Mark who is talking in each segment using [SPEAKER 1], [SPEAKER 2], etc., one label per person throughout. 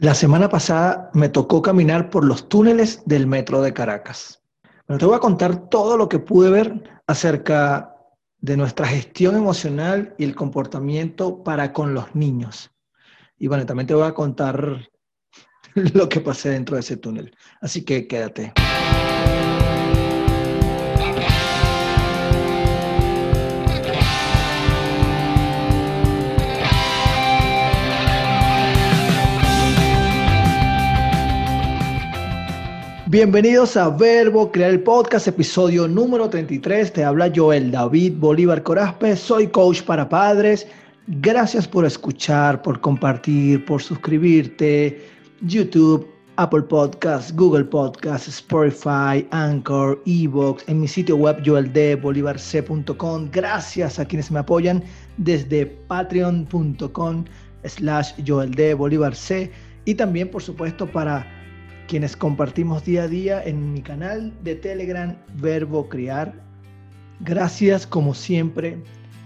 [SPEAKER 1] La semana pasada me tocó caminar por los túneles del metro de Caracas. Pero te voy a contar todo lo que pude ver acerca de nuestra gestión emocional y el comportamiento para con los niños. Y bueno, también te voy a contar lo que pasé dentro de ese túnel. Así que quédate. Bienvenidos a Verbo Crear el Podcast, episodio número 33. Te habla Joel David Bolívar Corazpe. Soy coach para padres. Gracias por escuchar, por compartir, por suscribirte. YouTube, Apple Podcasts, Google Podcasts, Spotify, Anchor, Evox, en mi sitio web joeldbolivarc.com. Gracias a quienes me apoyan desde patreon.com slash joeldbolivarc y también, por supuesto, para quienes compartimos día a día en mi canal de Telegram Verbo Criar. Gracias como siempre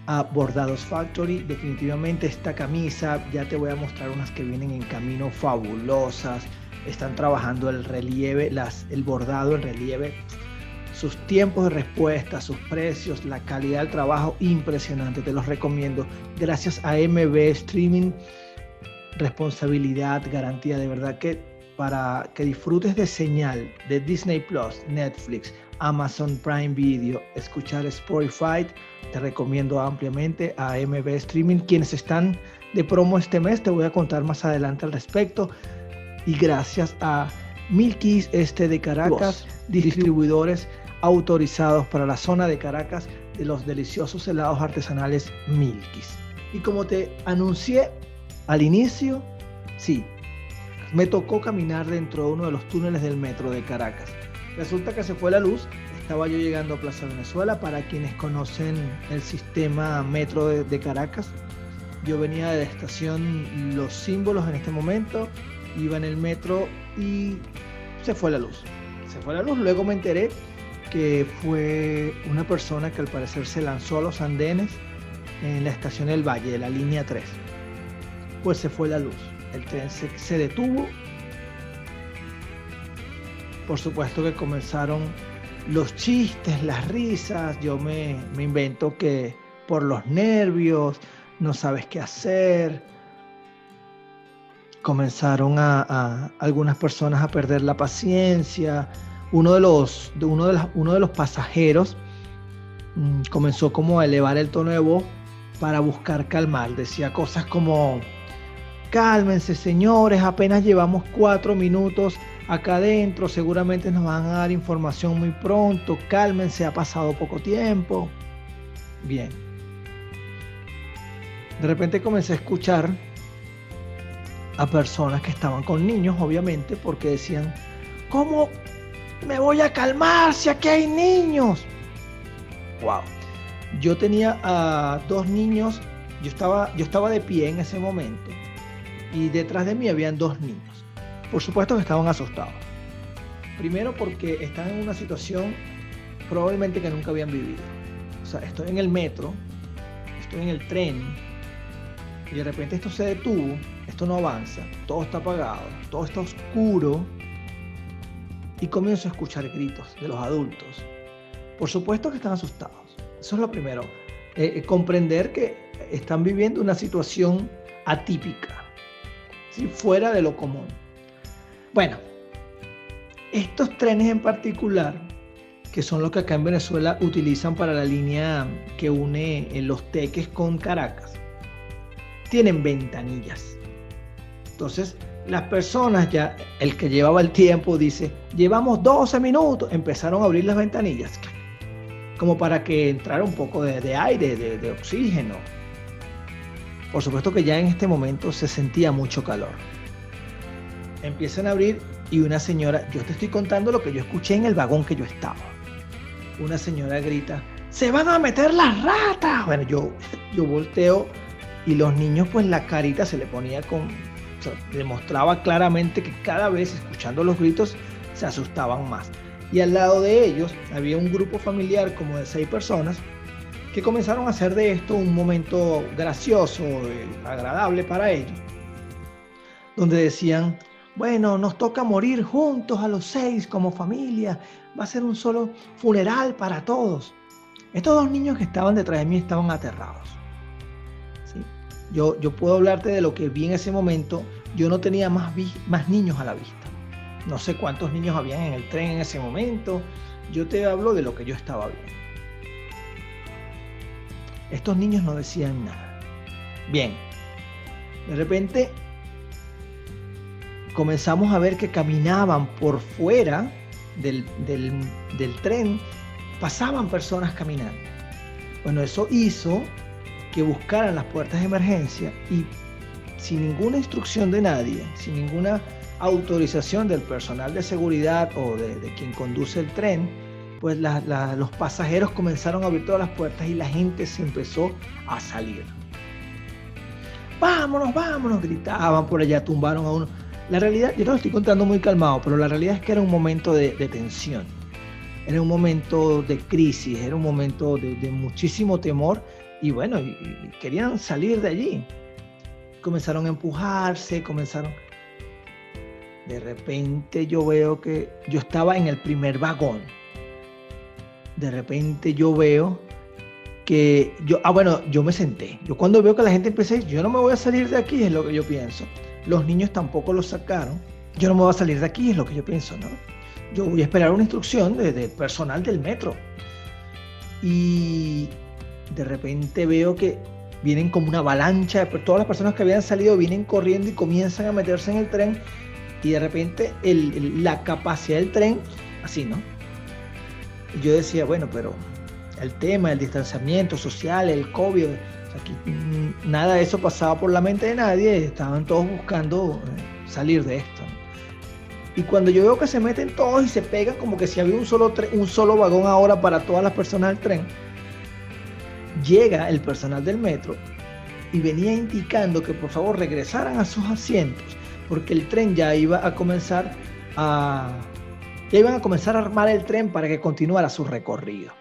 [SPEAKER 1] a Bordados Factory. Definitivamente esta camisa, ya te voy a mostrar unas que vienen en camino fabulosas. Están trabajando el relieve, las, el bordado, el relieve, sus tiempos de respuesta, sus precios, la calidad del trabajo, impresionante. Te los recomiendo. Gracias a MB Streaming, responsabilidad, garantía de verdad que para que disfrutes de señal de Disney Plus, Netflix, Amazon Prime Video, escuchar Spotify, te recomiendo ampliamente a MB Streaming. Quienes están de promo este mes, te voy a contar más adelante al respecto. Y gracias a Milkis Este de Caracas, distribuidores autorizados para la zona de Caracas de los deliciosos helados artesanales Milkis. Y como te anuncié al inicio, sí, me tocó caminar dentro de uno de los túneles del metro de Caracas. Resulta que se fue la luz, estaba yo llegando a Plaza Venezuela, para quienes conocen el sistema metro de, Caracas. Yo venía de la estación Los Símbolos en este momento, iba en el metro y se fue la luz. Se fue la luz, luego me enteré que fue una persona que al parecer se lanzó a los andenes en la estación del Valle, de la línea 3. Pues se fue la luz el tren se, detuvo. Por supuesto que comenzaron los chistes, las risas. Yo me, invento que por los nervios, no sabes qué hacer. Comenzaron a, algunas personas a perder la paciencia. Uno de los, uno, de uno de los pasajeros mm, comenzó como a elevar el tono de voz para buscar calmar. Decía cosas como, Cálmense, señores, apenas llevamos cuatro minutos acá adentro, seguramente nos van a dar información muy pronto, cálmense, ha pasado poco tiempo. Bien. De repente comencé a escuchar a personas que estaban con niños, obviamente, porque decían, ¿cómo me voy a calmar si aquí hay niños? Wow. Yo tenía a dos niños, yo estaba, yo estaba de pie en ese momento y detrás de mí habían dos niños. Por supuesto que estaban asustados. Primero porque están en una situación probablemente que nunca habían vivido. O sea, estoy en el metro, estoy en el tren y de repente esto se detuvo, esto no avanza, todo está apagado, todo está oscuro y comienzo a escuchar gritos de los adultos. Por supuesto que están asustados. Eso es lo primero. Eh, eh, comprender que están viviendo una situación atípica fuera de lo común. Bueno, estos trenes en particular, que son los que acá en Venezuela utilizan para la línea que une los teques con Caracas, tienen ventanillas. Entonces, las personas ya, el que llevaba el tiempo dice, llevamos 12 minutos, empezaron a abrir las ventanillas, como para que entrara un poco de, aire, de oxígeno, por supuesto que ya en este momento se sentía mucho calor. Empiezan a abrir y una señora, yo te estoy contando lo que yo escuché en el vagón que yo estaba. Una señora grita, se van a meter las ratas. Bueno, yo, yo volteo y los niños pues la carita se le ponía con, o demostraba claramente que cada vez escuchando los gritos se asustaban más. Y al lado de ellos había un grupo familiar como de seis personas que comenzaron a hacer de esto un momento gracioso, agradable para ellos. donde decían, bueno, nos toca morir juntos a los seis como familia, va a ser un solo funeral para todos. Estos dos niños que estaban detrás de mí estaban aterrados. Yo, yo puedo hablarte de lo que vi en ese momento. Yo no tenía más, más niños a la vista. No sé cuántos niños habían en el tren en ese momento. Yo te hablo de lo que yo estaba viendo. Estos niños no decían nada. Bien, de repente comenzamos a ver que caminaban por fuera del, del, tren, pasaban personas caminando. Bueno, eso hizo que buscaran las puertas de emergencia y sin ninguna instrucción de nadie, sin ninguna autorización del personal de seguridad o de, quien conduce el tren, pues los pasajeros comenzaron a abrir todas las puertas y la gente se empezó a salir. Vámonos, vámonos, gritaban por allá, tumbaron a uno. La realidad, yo te lo estoy contando muy calmado, pero la realidad es que era un momento de, tensión, era un momento de crisis, era un momento de, muchísimo temor y bueno, querían salir de allí. Comenzaron a empujarse, comenzaron... De repente yo veo que yo estaba en el primer vagón. De repente yo veo que yo, ah bueno, yo me senté. Yo cuando veo que la gente empieza a decir, yo no me voy a salir de aquí, es lo que yo pienso. Los niños tampoco lo sacaron. Yo no me voy a salir de aquí, es lo que yo pienso, ¿no? Yo voy a esperar una instrucción de, personal del metro. Y de repente veo que vienen como una avalancha, todas las personas que habían salido vienen corriendo y comienzan a meterse en el tren y de repente la capacidad del tren, así, ¿no? Yo decía, bueno, pero el tema, el distanciamiento social, el COVID, Aquí mm, nada de eso pasaba por la mente de nadie, estaban todos buscando eh, salir de esto. Y cuando yo veo que se meten todos y se pegan como que si había un solo, un solo vagón ahora para todas las personas del tren, llega el personal del metro y venía indicando que por favor regresaran a sus asientos porque el tren ya iba a comenzar a ya iban a comenzar a armar el tren para que continuara su recorrido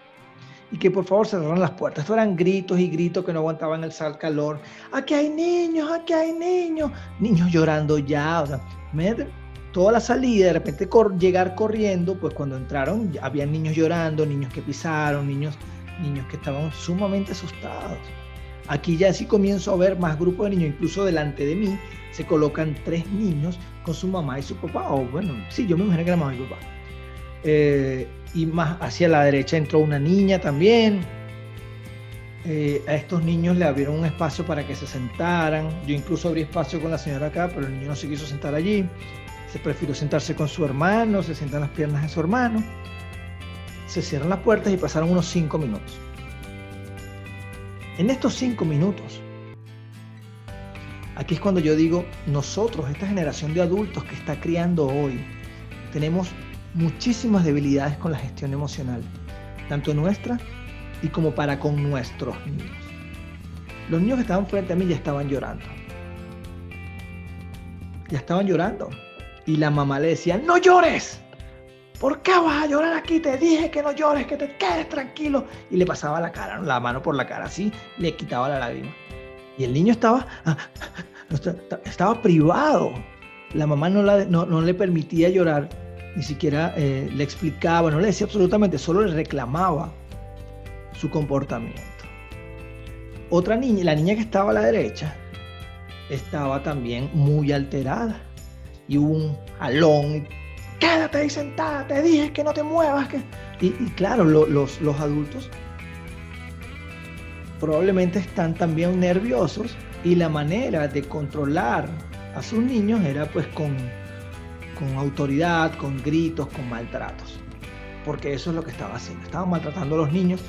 [SPEAKER 1] y que por favor cerraran las puertas. Esto eran gritos y gritos que no aguantaban el sal calor. Aquí hay niños, aquí hay niños. Niños llorando ya. O sea, toda la salida, de repente llegar corriendo, pues cuando entraron había niños llorando, niños que pisaron, niños, niños que estaban sumamente asustados. Aquí ya sí comienzo a ver más grupos de niños, incluso delante de mí se colocan tres niños con su mamá y su papá, o bueno, sí, yo me imagino que era mamá y papá. Eh, y más hacia la derecha entró una niña también. Eh, a estos niños le abrieron un espacio para que se sentaran. Yo incluso abrí espacio con la señora acá, pero el niño no se quiso sentar allí. Se prefirió sentarse con su hermano, se sientan las piernas de su hermano. Se cierran las puertas y pasaron unos cinco minutos. En estos cinco minutos, aquí es cuando yo digo, nosotros, esta generación de adultos que está criando hoy, tenemos muchísimas debilidades con la gestión emocional, tanto nuestra y como para con nuestros niños. Los niños que estaban frente a mí ya estaban llorando. Ya estaban llorando. Y la mamá le decía, no llores. ¿Por qué vas a llorar aquí? Te dije que no llores, que te quedes tranquilo. Y le pasaba la cara, la mano por la cara, así le quitaba la lágrima. Y el niño estaba, estaba privado. La mamá no, no le permitía llorar ni siquiera eh, le explicaba, no le decía absolutamente, solo le reclamaba su comportamiento. Otra niña, la niña que estaba a la derecha, estaba también muy alterada y hubo un jalón. Quédate ahí sentada, te dije que no te muevas. Que... Y, claro, los, los adultos probablemente están también nerviosos y la manera de controlar a sus niños era pues con con autoridad, con gritos, con maltratos. Porque eso es lo que estaba haciendo. Estaban maltratando a los niños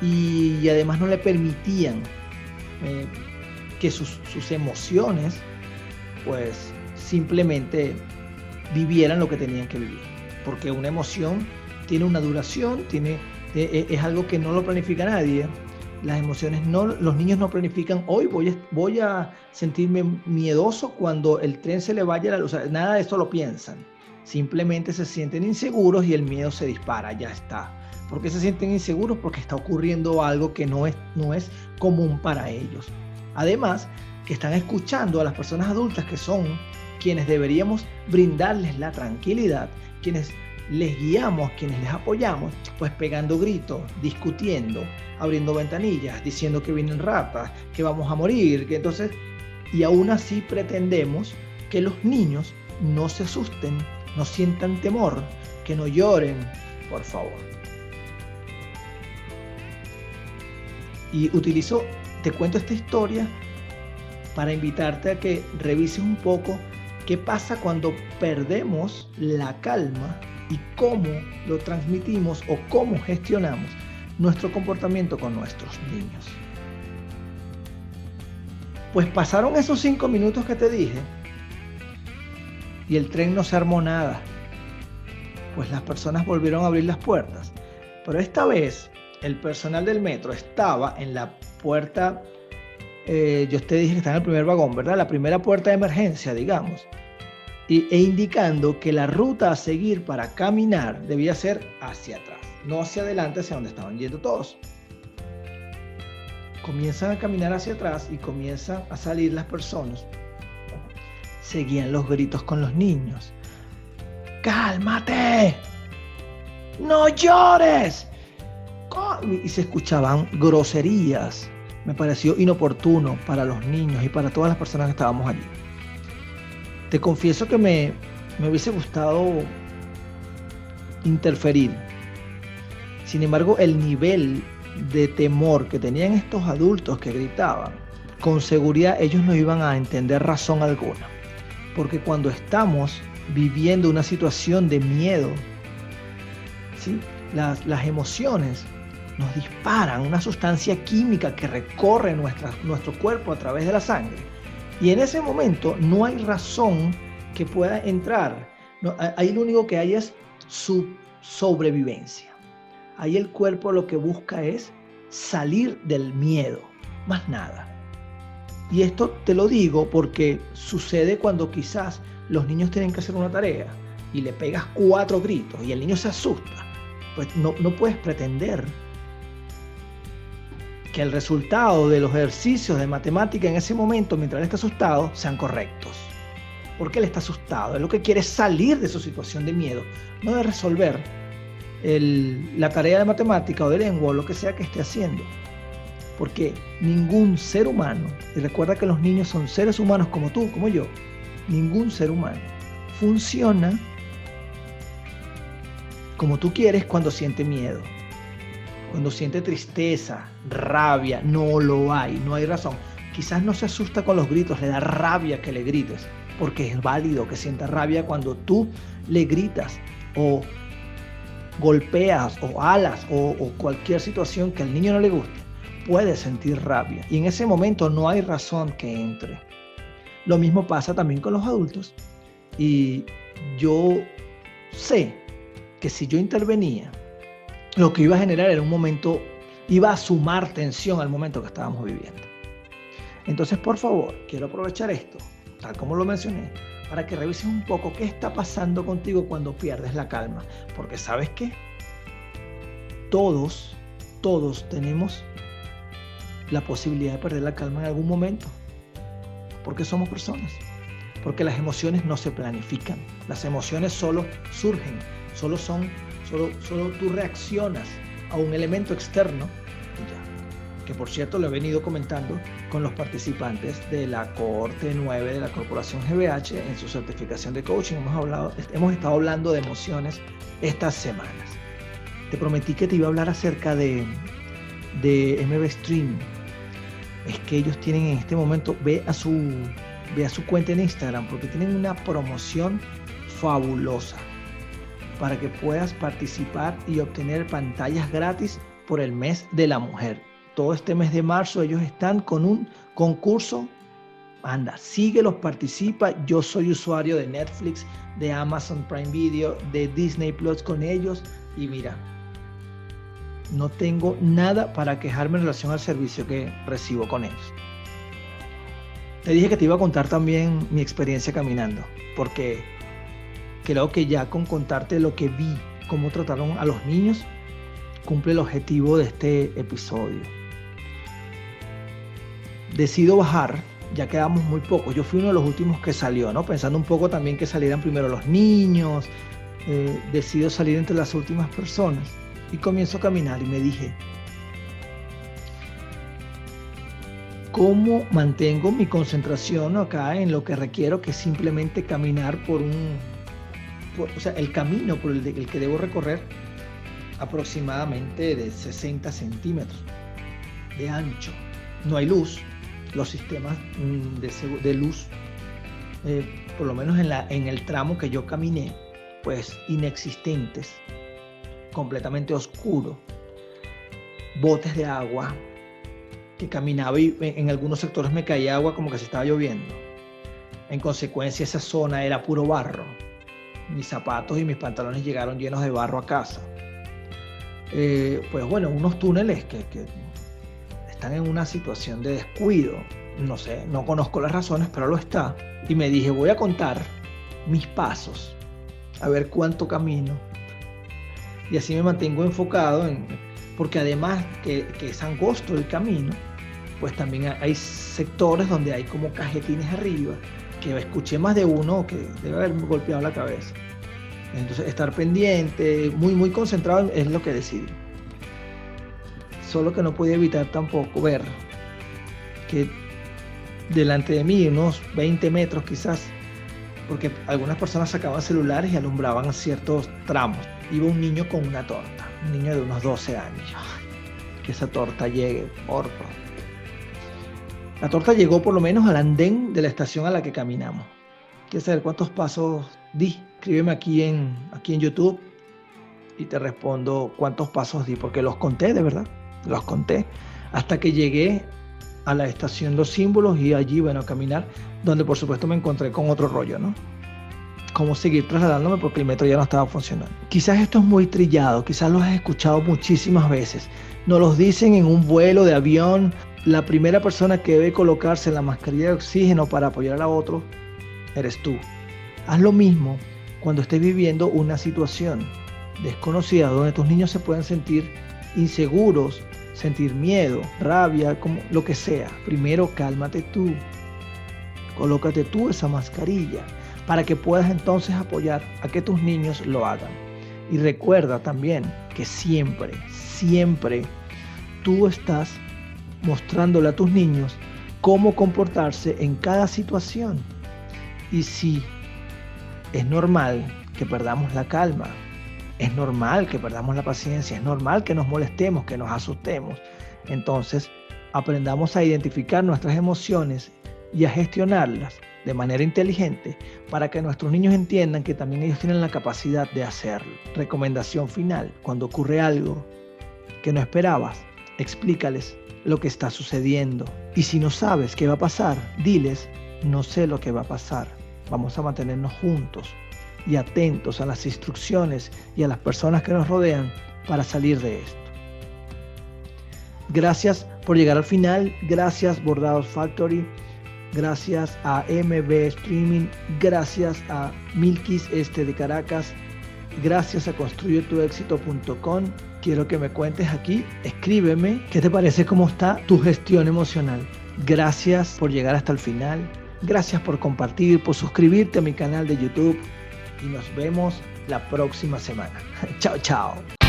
[SPEAKER 1] y, además no le permitían eh, que sus, emociones pues simplemente vivieran lo que tenían que vivir. Porque una emoción tiene una duración, tiene, e, e, es algo que no lo planifica nadie las emociones no, los niños no planifican, hoy voy a, voy a sentirme miedoso cuando el tren se le vaya la luz, nada de eso lo piensan, simplemente se sienten inseguros y el miedo se dispara, ya está. ¿Por qué se sienten inseguros? Porque está ocurriendo algo que no es, no es común para ellos. Además, que están escuchando a las personas adultas que son quienes deberíamos brindarles la tranquilidad, quienes les guiamos, quienes les apoyamos, pues pegando gritos, discutiendo, abriendo ventanillas, diciendo que vienen ratas, que vamos a morir, que entonces, y aún así pretendemos que los niños no se asusten, no sientan temor, que no lloren, por favor. Y utilizo, te cuento esta historia para invitarte a que revises un poco qué pasa cuando perdemos la calma y cómo lo transmitimos o cómo gestionamos nuestro comportamiento con nuestros niños. Pues pasaron esos cinco minutos que te dije y el tren no se armó nada. Pues las personas volvieron a abrir las puertas. Pero esta vez el personal del metro estaba en la puerta, eh, yo te dije que está en el primer vagón, ¿verdad? La primera puerta de emergencia, digamos e indicando que la ruta a seguir para caminar debía ser hacia atrás, no hacia adelante, hacia donde estaban yendo todos. Comienzan a caminar hacia atrás y comienzan a salir las personas. Seguían los gritos con los niños. ¡Cálmate! ¡No llores! Y se escuchaban groserías. Me pareció inoportuno para los niños y para todas las personas que estábamos allí. Te confieso que me, me hubiese gustado interferir. Sin embargo, el nivel de temor que tenían estos adultos que gritaban, con seguridad ellos no iban a entender razón alguna. Porque cuando estamos viviendo una situación de miedo, ¿sí? las, las emociones nos disparan una sustancia química que recorre nuestro cuerpo a través de la sangre y en ese momento no hay razón que pueda entrar. ahí lo único que hay es su sobrevivencia. Ahí el cuerpo lo que busca es salir del miedo, más nada. Y esto te lo digo porque sucede cuando quizás los niños tienen que hacer una tarea y le pegas cuatro gritos y el niño se asusta. Pues no, no puedes pretender que el resultado de los ejercicios de matemática en ese momento, mientras él está asustado, sean correctos. Porque él está asustado, él lo que quiere es salir de su situación de miedo, no de resolver la tarea de matemática o de lengua o lo que sea que esté haciendo. Porque ningún ser humano, y recuerda que los niños son seres humanos como tú, como yo, ningún ser humano funciona como tú quieres cuando siente miedo. Cuando siente tristeza, rabia, no lo hay, no hay razón. Quizás no se asusta con los gritos, le da rabia que le grites, porque es válido que sienta rabia cuando tú le gritas o golpeas o alas o, cualquier situación que al niño no le guste. Puede sentir rabia y en ese momento no hay razón que entre. Lo mismo pasa también con los adultos. Y yo sé que si yo intervenía lo que iba a generar era un momento, iba a sumar tensión al momento que estábamos viviendo. Entonces, por favor, quiero aprovechar esto, tal como lo mencioné, para que revises un poco qué está pasando contigo cuando pierdes la calma. Porque sabes qué? Todos, todos tenemos la posibilidad de perder la calma en algún momento. Porque somos personas. Porque las emociones no se planifican. Las emociones solo surgen, solo son Solo, tú reaccionas a un elemento externo Que por cierto lo he venido comentando con los participantes de la cohorte 9 de la Corporación GBH en su certificación de coaching. Hemos, hablado, hemos estado hablando de emociones estas semanas. Te prometí que te iba a hablar acerca de, de MB Stream. Es que ellos tienen en este momento, ve a su, ve a su cuenta en Instagram porque tienen una promoción fabulosa para que puedas participar y obtener pantallas gratis por el mes de la mujer. Todo este mes de marzo ellos están con un concurso. Anda, síguelos, participa. Yo soy usuario de Netflix, de Amazon Prime Video, de Disney Plus con ellos. Y mira, no tengo nada para quejarme en relación al servicio que recibo con ellos. Te dije que te iba a contar también mi experiencia caminando, porque creo que ya con contarte lo que vi, cómo trataron a los niños, cumple el objetivo de este episodio. Decido bajar ya quedamos muy pocos. Yo fui uno de los últimos que salió, ¿no? Pensando un poco también que salieran primero los niños. Eh, decido salir entre las últimas personas y comienzo a caminar y me dije, ¿cómo mantengo mi concentración acá en lo que requiero, que simplemente caminar por un, o sea, el camino por el, que debo recorrer aproximadamente de 60 centímetros de ancho? No hay luz, los sistemas mm, de, luz, eh, por lo menos en, la, en el tramo que yo caminé, pues inexistentes, completamente oscuro, botes de agua, que caminaba y en algunos sectores me caía agua como que se estaba lloviendo. En consecuencia esa zona era puro barro. Mis zapatos y mis pantalones llegaron llenos de barro a casa. Eh, pues bueno, unos túneles que, están en una situación de descuido. No sé, no conozco las razones, pero lo está. Y me dije, voy a contar mis pasos, a ver cuánto camino. Y así me mantengo enfocado en, porque además que, que es angosto el camino, pues también hay sectores donde hay como cajetines arriba, que escuché más de uno que debe haberme golpeado la cabeza. Entonces, estar pendiente, muy, muy concentrado es lo que decidí solo que no podía evitar tampoco ver que delante de mí, unos 20 metros quizás, porque algunas personas sacaban celulares y alumbraban ciertos tramos, iba un niño con una torta, un niño de unos 12 años. que esa torta llegue, por favor. La torta llegó por lo menos al andén de la estación a la que caminamos. ¿Quieres saber cuántos pasos di? Escríbeme aquí en, aquí en YouTube y te respondo cuántos pasos di, porque los conté de verdad los conté, hasta que llegué a la estación Los Símbolos y allí, bueno, a caminar, donde por supuesto me encontré con otro rollo, ¿no? Cómo seguir trasladándome porque el metro ya no estaba funcionando. Quizás esto es muy trillado, quizás lo has escuchado muchísimas veces. Nos los dicen en un vuelo de avión, la primera persona que debe colocarse la mascarilla de oxígeno para apoyar a otro eres tú. Haz lo mismo cuando estés viviendo una situación desconocida donde tus niños se pueden sentir inseguros, sentir miedo, rabia, como lo que sea. Primero cálmate tú. Colócate tú esa mascarilla para que puedas entonces apoyar a que tus niños lo hagan. Y recuerda también que siempre, siempre tú estás mostrándole a tus niños cómo comportarse en cada situación. Y si es normal que perdamos la calma, es normal que perdamos la paciencia, es normal que nos molestemos, que nos asustemos. Entonces, aprendamos a identificar nuestras emociones y a gestionarlas de manera inteligente para que nuestros niños entiendan que también ellos tienen la capacidad de hacerlo. Recomendación final, cuando ocurre algo que no esperabas, explícales lo que está sucediendo. Y si no sabes qué va a pasar, diles, no sé lo que va a pasar. Vamos a mantenernos juntos y atentos a las instrucciones y a las personas que nos rodean para salir de esto. Gracias por llegar al final, gracias Bordados Factory, gracias a MB Streaming, gracias a Milkis Este de Caracas, gracias a construyetuexito.com. Quiero que me cuentes aquí, escríbeme qué te parece cómo está tu gestión emocional. Gracias por llegar hasta el final. Gracias por compartir, por suscribirte a mi canal de YouTube y nos vemos la próxima semana. chao, chao.